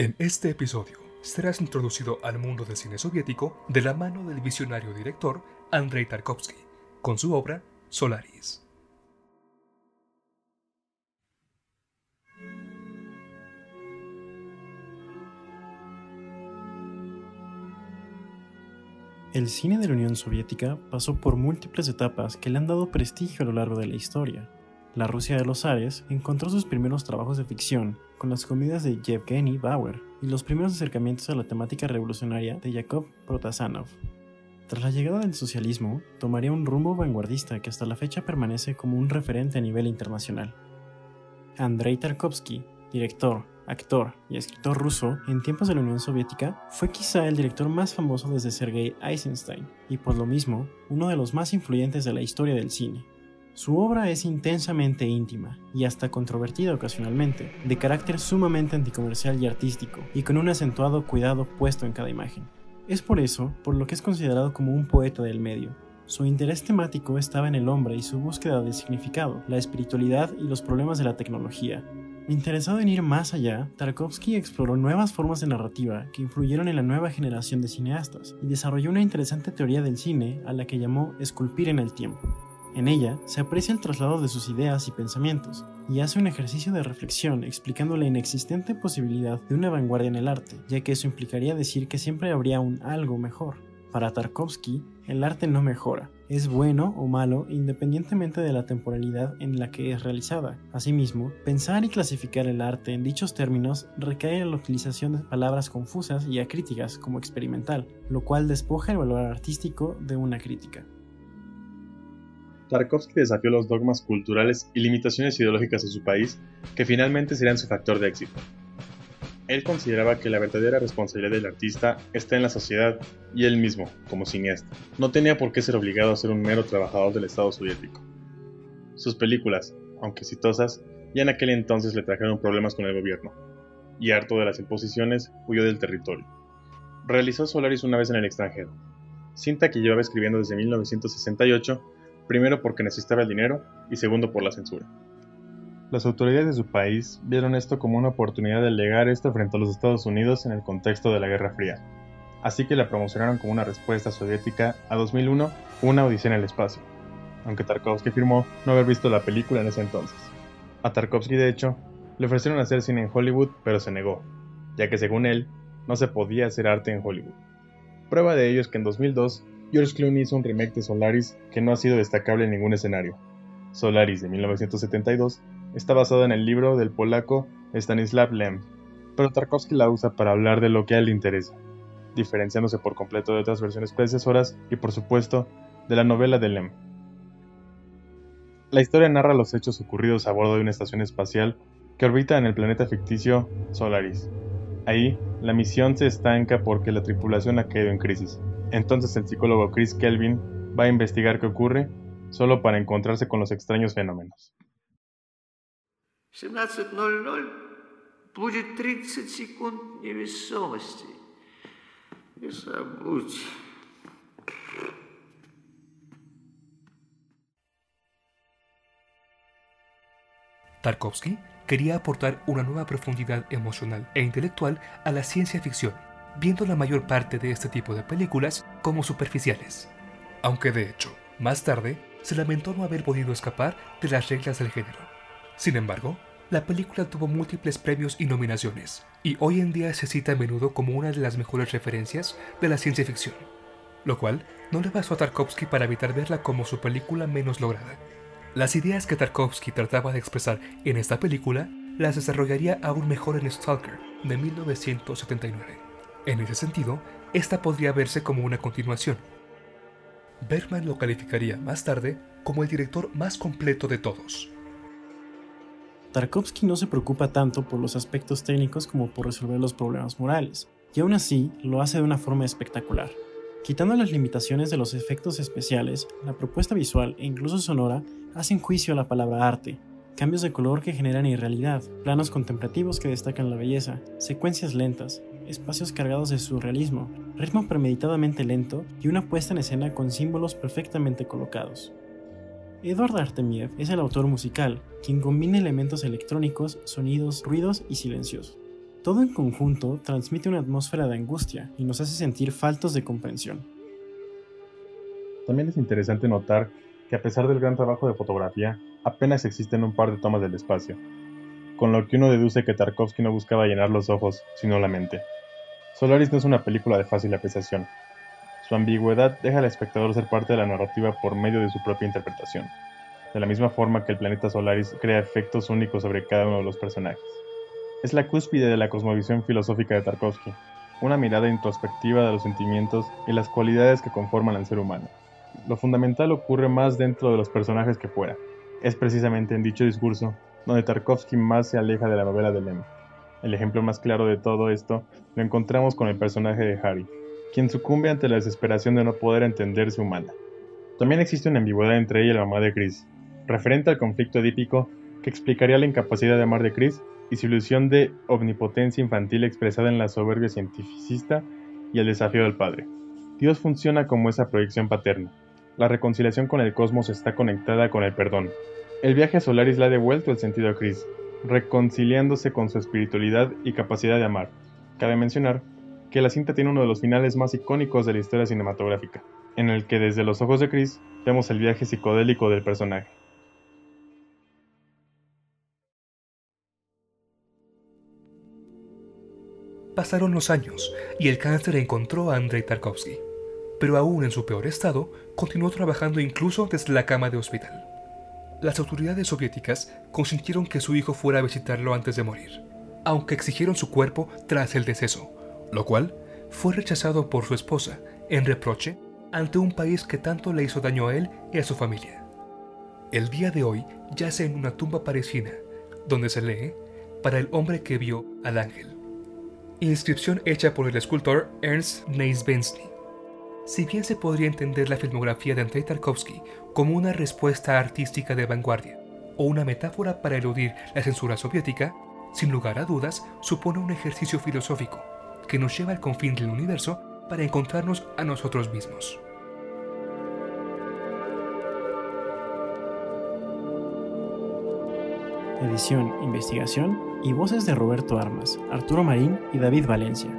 En este episodio serás introducido al mundo del cine soviético de la mano del visionario director Andrei Tarkovsky, con su obra Solaris. El cine de la Unión Soviética pasó por múltiples etapas que le han dado prestigio a lo largo de la historia. La Rusia de los Ares encontró sus primeros trabajos de ficción con las comedias de Yevgeny Bauer y los primeros acercamientos a la temática revolucionaria de Yakov Protasanov. Tras la llegada del socialismo, tomaría un rumbo vanguardista que hasta la fecha permanece como un referente a nivel internacional. Andrei Tarkovsky, director, actor y escritor ruso en tiempos de la Unión Soviética, fue quizá el director más famoso desde Sergei Eisenstein y por lo mismo uno de los más influyentes de la historia del cine. Su obra es intensamente íntima y hasta controvertida ocasionalmente, de carácter sumamente anticomercial y artístico, y con un acentuado cuidado puesto en cada imagen. Es por eso por lo que es considerado como un poeta del medio. Su interés temático estaba en el hombre y su búsqueda de significado, la espiritualidad y los problemas de la tecnología, Interesado en ir más allá, Tarkovsky exploró nuevas formas de narrativa que influyeron en la nueva generación de cineastas y desarrolló una interesante teoría del cine a la que llamó esculpir en el tiempo. En ella se aprecia el traslado de sus ideas y pensamientos, y hace un ejercicio de reflexión explicando la inexistente posibilidad de una vanguardia en el arte, ya que eso implicaría decir que siempre habría un algo mejor. Para Tarkovsky, el arte no mejora, es bueno o malo independientemente de la temporalidad en la que es realizada. Asimismo, pensar y clasificar el arte en dichos términos recae en la utilización de palabras confusas y acríticas como experimental, lo cual despoja el valor artístico de una crítica. Tarkovsky desafió los dogmas culturales y limitaciones ideológicas de su país, que finalmente serían su factor de éxito. Él consideraba que la verdadera responsabilidad del artista está en la sociedad y él mismo, como cineasta. No tenía por qué ser obligado a ser un mero trabajador del Estado soviético. Sus películas, aunque exitosas, ya en aquel entonces le trajeron problemas con el gobierno, y harto de las imposiciones, huyó del territorio. Realizó Solaris una vez en el extranjero, cinta que llevaba escribiendo desde 1968, primero porque necesitaba el dinero y segundo por la censura. Las autoridades de su país vieron esto como una oportunidad de legar esto frente a los Estados Unidos en el contexto de la Guerra Fría. Así que la promocionaron como una respuesta soviética a 2001, una odisea en el espacio, aunque Tarkovsky afirmó no haber visto la película en ese entonces. A Tarkovsky, de hecho, le ofrecieron hacer cine en Hollywood, pero se negó, ya que según él, no se podía hacer arte en Hollywood. Prueba de ello es que en 2002, George Clooney hizo un remake de Solaris que no ha sido destacable en ningún escenario. Solaris de 1972 está basada en el libro del polaco Stanislav Lem, pero Tarkovsky la usa para hablar de lo que a él le interesa, diferenciándose por completo de otras versiones predecesoras y por supuesto de la novela de Lem. La historia narra los hechos ocurridos a bordo de una estación espacial que orbita en el planeta ficticio Solaris. Ahí, la misión se estanca porque la tripulación ha caído en crisis. Entonces el psicólogo Chris Kelvin va a investigar qué ocurre, solo para encontrarse con los extraños fenómenos. 17.00 будет 30 секунд невесомости. Не забудь. Tarkovsky quería aportar una nueva profundidad emocional e intelectual a la ciencia ficción, viendo la mayor parte de este tipo de películas como superficiales. Aunque de hecho, más tarde, se lamentó no haber podido escapar de las reglas del género. Sin embargo, la película tuvo múltiples premios y nominaciones, y hoy en día se cita a menudo como una de las mejores referencias de la ciencia ficción, lo cual no le bastó a Tarkovsky para evitar verla como su película menos lograda. Las ideas que Tarkovsky trataba de expresar en esta película las desarrollaría aún mejor en Stalker de 1979. En ese sentido, esta podría verse como una continuación. Bergman lo calificaría más tarde como el director más completo de todos, Tarkovsky no se preocupa tanto por los aspectos técnicos como por resolver los problemas morales, y aún así lo hace de una forma espectacular. Quitando las limitaciones de los efectos especiales, la propuesta visual e incluso sonora hacen juicio a la palabra arte, cambios de color que generan irrealidad, planos contemplativos que destacan la belleza, secuencias lentas, espacios cargados de surrealismo, ritmo premeditadamente lento y una puesta en escena con símbolos perfectamente colocados. Edward Artemiev es el autor musical, quien combina elementos electrónicos, sonidos, ruidos y silencios. Todo en conjunto transmite una atmósfera de angustia y nos hace sentir faltos de comprensión. También es interesante notar que a pesar del gran trabajo de fotografía, apenas existen un par de tomas del espacio, con lo que uno deduce que Tarkovsky no buscaba llenar los ojos, sino la mente. Solaris no es una película de fácil apreciación. Su ambigüedad deja al espectador ser parte de la narrativa por medio de su propia interpretación, de la misma forma que el planeta Solaris crea efectos únicos sobre cada uno de los personajes. Es la cúspide de la cosmovisión filosófica de Tarkovsky, una mirada introspectiva de los sentimientos y las cualidades que conforman al ser humano. Lo fundamental ocurre más dentro de los personajes que fuera. Es precisamente en dicho discurso donde Tarkovsky más se aleja de la novela de Lem. El ejemplo más claro de todo esto lo encontramos con el personaje de Harry, quien sucumbe ante la desesperación de no poder entenderse humana. También existe una ambigüedad entre ella y la mamá de Chris, referente al conflicto edípico que explicaría la incapacidad de amar de Chris y su ilusión de omnipotencia infantil expresada en la soberbia cientificista y el desafío del padre. Dios funciona como esa proyección paterna, la reconciliación con el cosmos está conectada con el perdón. El viaje a Solaris le ha devuelto el sentido a Chris, reconciliándose con su espiritualidad y capacidad de amar. Cabe mencionar que la cinta tiene uno de los finales más icónicos de la historia cinematográfica, en el que desde los ojos de Chris vemos el viaje psicodélico del personaje. Pasaron los años y el cáncer encontró a Andrei Tarkovsky pero aún en su peor estado, continuó trabajando incluso desde la cama de hospital. Las autoridades soviéticas consintieron que su hijo fuera a visitarlo antes de morir, aunque exigieron su cuerpo tras el deceso, lo cual fue rechazado por su esposa en reproche ante un país que tanto le hizo daño a él y a su familia. El día de hoy yace en una tumba parisina, donde se lee para el hombre que vio al ángel. Inscripción hecha por el escultor Ernst Neisbensny. Si bien se podría entender la filmografía de Andrei Tarkovsky como una respuesta artística de vanguardia o una metáfora para eludir la censura soviética, sin lugar a dudas supone un ejercicio filosófico que nos lleva al confín del universo para encontrarnos a nosotros mismos. Edición, investigación y voces de Roberto Armas, Arturo Marín y David Valencia.